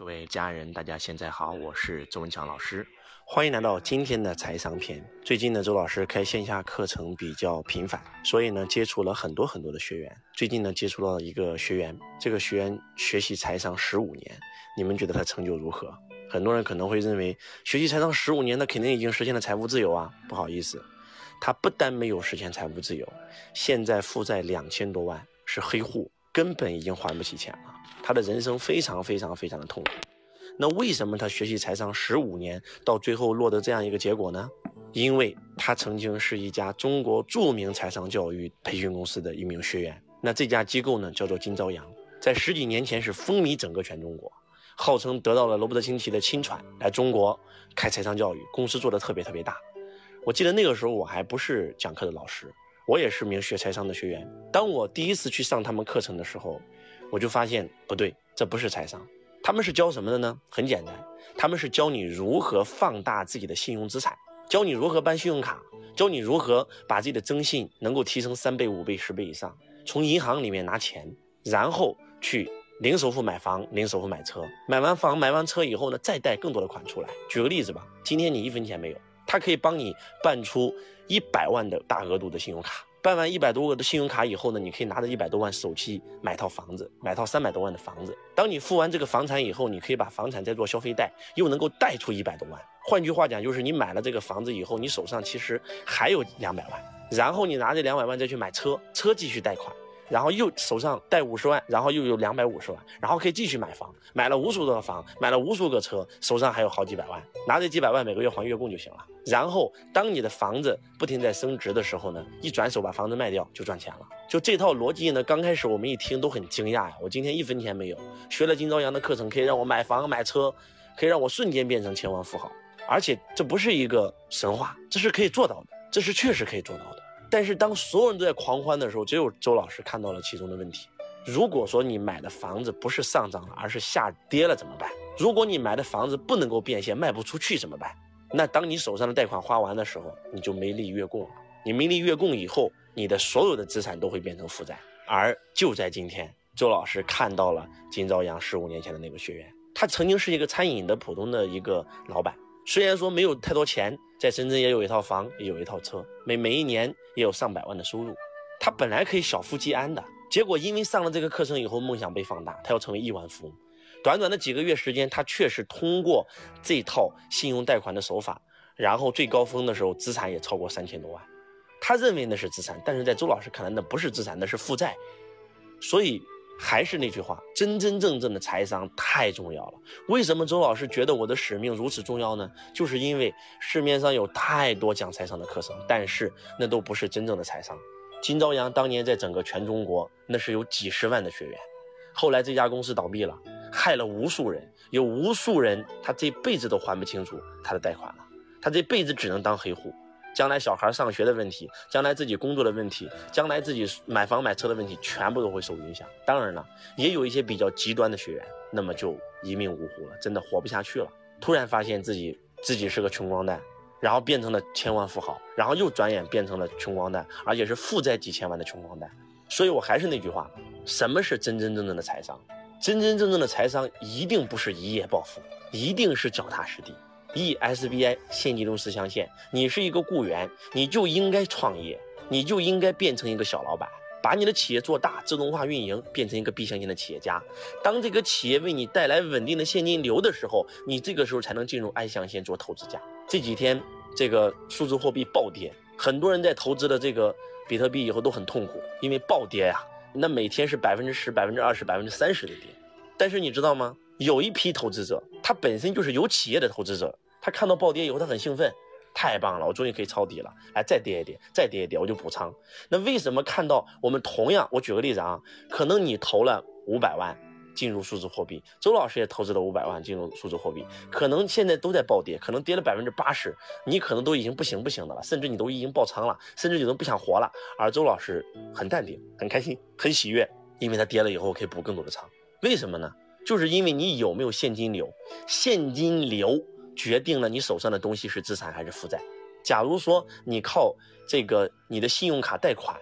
各位家人，大家现在好，我是周文强老师，欢迎来到今天的财商篇。最近呢，周老师开线下课程比较频繁，所以呢，接触了很多很多的学员。最近呢，接触到一个学员，这个学员学习财商十五年，你们觉得他成就如何？很多人可能会认为，学习财商十五年，那肯定已经实现了财务自由啊。不好意思，他不但没有实现财务自由，现在负债两千多万，是黑户。根本已经还不起钱了，他的人生非常非常非常的痛苦。那为什么他学习财商十五年，到最后落得这样一个结果呢？因为他曾经是一家中国著名财商教育培训公司的一名学员。那这家机构呢，叫做金朝阳，在十几年前是风靡整个全中国，号称得到了罗伯特清崎的亲传，来中国开财商教育公司做的特别特别大。我记得那个时候我还不是讲课的老师。我也是名学财商的学员。当我第一次去上他们课程的时候，我就发现不对，这不是财商。他们是教什么的呢？很简单，他们是教你如何放大自己的信用资产，教你如何办信用卡，教你如何把自己的征信能够提升三倍、五倍、十倍以上，从银行里面拿钱，然后去零首付买房、零首付买车，买完房、买完车以后呢，再贷更多的款出来。举个例子吧，今天你一分钱没有。他可以帮你办出一百万的大额度的信用卡，办完一百多个的信用卡以后呢，你可以拿着一百多万首期买套房子，买套三百多万的房子。当你付完这个房产以后，你可以把房产再做消费贷，又能够贷出一百多万。换句话讲，就是你买了这个房子以后，你手上其实还有两百万，然后你拿这两百万再去买车，车继续贷款。然后又手上贷五十万，然后又有两百五十万，然后可以继续买房，买了无数个房，买了无数个车，手上还有好几百万，拿这几百万每个月还月供就行了。然后当你的房子不停在升值的时候呢，一转手把房子卖掉就赚钱了。就这套逻辑呢，刚开始我们一听都很惊讶呀。我今天一分钱没有，学了金朝阳的课程，可以让我买房买车，可以让我瞬间变成千万富豪，而且这不是一个神话，这是可以做到的，这是确实可以做到的。但是当所有人都在狂欢的时候，只有周老师看到了其中的问题。如果说你买的房子不是上涨了，而是下跌了怎么办？如果你买的房子不能够变现，卖不出去怎么办？那当你手上的贷款花完的时候，你就没力月供了。你没力月供以后，你的所有的资产都会变成负债。而就在今天，周老师看到了金朝阳十五年前的那个学员，他曾经是一个餐饮的普通的一个老板。虽然说没有太多钱，在深圳也有一套房，也有一套车，每每一年也有上百万的收入。他本来可以小富即安的，结果因为上了这个课程以后，梦想被放大，他要成为亿万富翁。短短的几个月时间，他确实通过这套信用贷款的手法，然后最高峰的时候，资产也超过三千多万。他认为那是资产，但是在周老师看来，那不是资产，那是负债。所以。还是那句话，真真正正的财商太重要了。为什么周老师觉得我的使命如此重要呢？就是因为市面上有太多讲财商的课程，但是那都不是真正的财商。金朝阳当年在整个全中国那是有几十万的学员，后来这家公司倒闭了，害了无数人，有无数人他这辈子都还不清楚他的贷款了，他这辈子只能当黑户。将来小孩上学的问题，将来自己工作的问题，将来自己买房买车的问题，全部都会受影响。当然了，也有一些比较极端的学员，那么就一命呜呼了，真的活不下去了。突然发现自己自己是个穷光蛋，然后变成了千万富豪，然后又转眼变成了穷光蛋，而且是负债几千万的穷光蛋。所以我还是那句话，什么是真真正正的财商？真真正正的财商一定不是一夜暴富，一定是脚踏实地。eSBI 现金流十象限，你是一个雇员，你就应该创业，你就应该变成一个小老板，把你的企业做大，自动化运营，变成一个 B 象限的企业家。当这个企业为你带来稳定的现金流的时候，你这个时候才能进入 I 象限做投资家。这几天这个数字货币暴跌，很多人在投资的这个比特币以后都很痛苦，因为暴跌呀，那每天是百分之十、百分之二十、百分之三十的跌。但是你知道吗？有一批投资者，他本身就是有企业的投资者，他看到暴跌以后，他很兴奋，太棒了，我终于可以抄底了，哎，再跌一跌，再跌一跌，我就补仓。那为什么看到我们同样，我举个例子啊，可能你投了五百万进入数字货币，周老师也投资了五百万进入数字货币，可能现在都在暴跌，可能跌了百分之八十，你可能都已经不行不行的了，甚至你都已经爆仓了，甚至有人不想活了，而周老师很淡定，很开心，很喜悦，因为他跌了以后可以补更多的仓，为什么呢？就是因为你有没有现金流，现金流决定了你手上的东西是资产还是负债。假如说你靠这个你的信用卡贷款，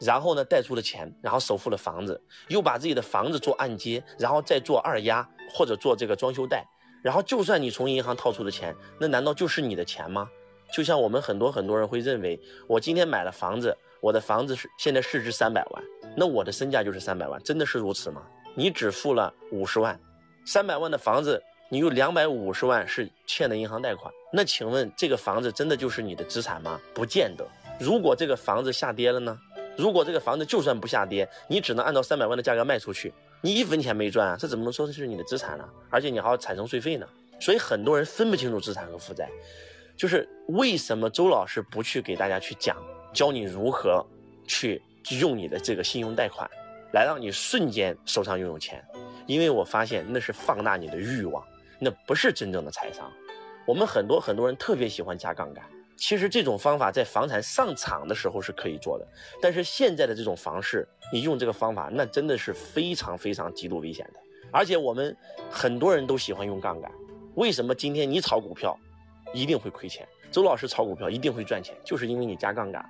然后呢贷出了钱，然后首付了房子，又把自己的房子做按揭，然后再做二押或者做这个装修贷，然后就算你从银行套出的钱，那难道就是你的钱吗？就像我们很多很多人会认为，我今天买了房子，我的房子是现在市值三百万，那我的身价就是三百万，真的是如此吗？你只付了五十万，三百万的房子，你有两百五十万是欠的银行贷款，那请问这个房子真的就是你的资产吗？不见得。如果这个房子下跌了呢？如果这个房子就算不下跌，你只能按照三百万的价格卖出去，你一分钱没赚啊，这怎么能说是你的资产呢？而且你还要产生税费呢。所以很多人分不清楚资产和负债。就是为什么周老师不去给大家去讲，教你如何去用你的这个信用贷款，来让你瞬间手上拥有钱？因为我发现那是放大你的欲望，那不是真正的财商。我们很多很多人特别喜欢加杠杆，其实这种方法在房产上场的时候是可以做的，但是现在的这种方式，你用这个方法，那真的是非常非常极度危险的。而且我们很多人都喜欢用杠杆，为什么今天你炒股票？一定会亏钱。周老师炒股票一定会赚钱，就是因为你加杠杆，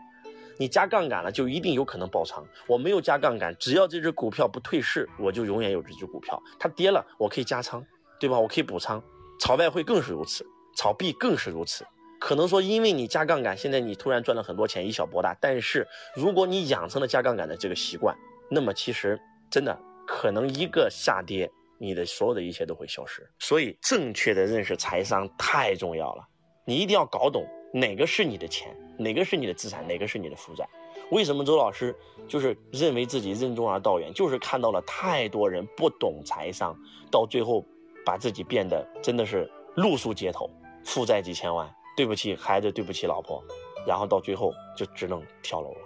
你加杠杆了就一定有可能爆仓。我没有加杠杆，只要这只股票不退市，我就永远有这只股票。它跌了，我可以加仓，对吧？我可以补仓。炒外汇更是如此，炒币更是如此。可能说因为你加杠杆，现在你突然赚了很多钱，以小博大。但是如果你养成了加杠杆的这个习惯，那么其实真的可能一个下跌，你的所有的一切都会消失。所以正确的认识财商太重要了。你一定要搞懂哪个是你的钱，哪个是你的资产，哪个是你的负债。为什么周老师就是认为自己任重而道远，就是看到了太多人不懂财商，到最后把自己变得真的是露宿街头，负债几千万，对不起孩子，对不起老婆，然后到最后就只能跳楼了。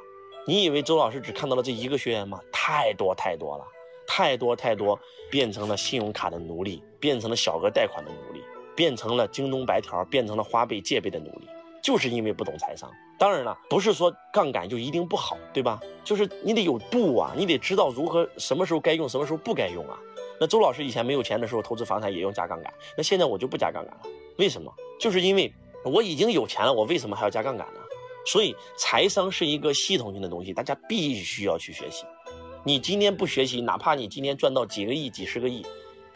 你以为周老师只看到了这一个学员吗？太多太多了，太多太多，变成了信用卡的奴隶，变成了小额贷款的奴隶。变成了京东白条，变成了花呗借呗的奴隶，就是因为不懂财商。当然了，不是说杠杆就一定不好，对吧？就是你得有度啊，你得知道如何什么时候该用，什么时候不该用啊。那周老师以前没有钱的时候投资房产也用加杠杆，那现在我就不加杠杆了。为什么？就是因为我已经有钱了，我为什么还要加杠杆呢？所以财商是一个系统性的东西，大家必须要去学习。你今天不学习，哪怕你今天赚到几个亿、几十个亿。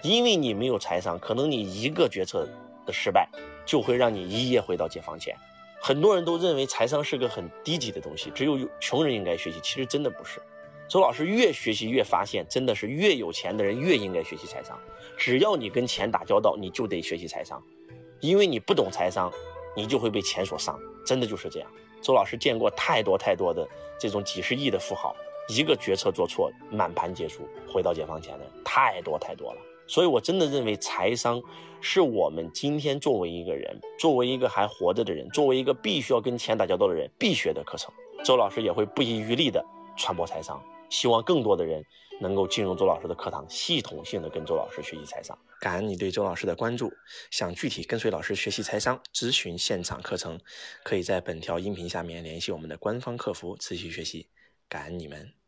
因为你没有财商，可能你一个决策的失败，就会让你一夜回到解放前。很多人都认为财商是个很低级的东西，只有穷人应该学习。其实真的不是。周老师越学习越发现，真的是越有钱的人越应该学习财商。只要你跟钱打交道，你就得学习财商，因为你不懂财商，你就会被钱所伤。真的就是这样。周老师见过太多太多的这种几十亿的富豪，一个决策做错，满盘皆输，回到解放前的太多太多了。所以，我真的认为财商是我们今天作为一个人，作为一个还活着的人，作为一个必须要跟钱打交道的人必学的课程。周老师也会不遗余力的传播财商，希望更多的人能够进入周老师的课堂，系统性的跟周老师学习财商。感恩你对周老师的关注，想具体跟随老师学习财商，咨询现场课程，可以在本条音频下面联系我们的官方客服，持续学习。感恩你们。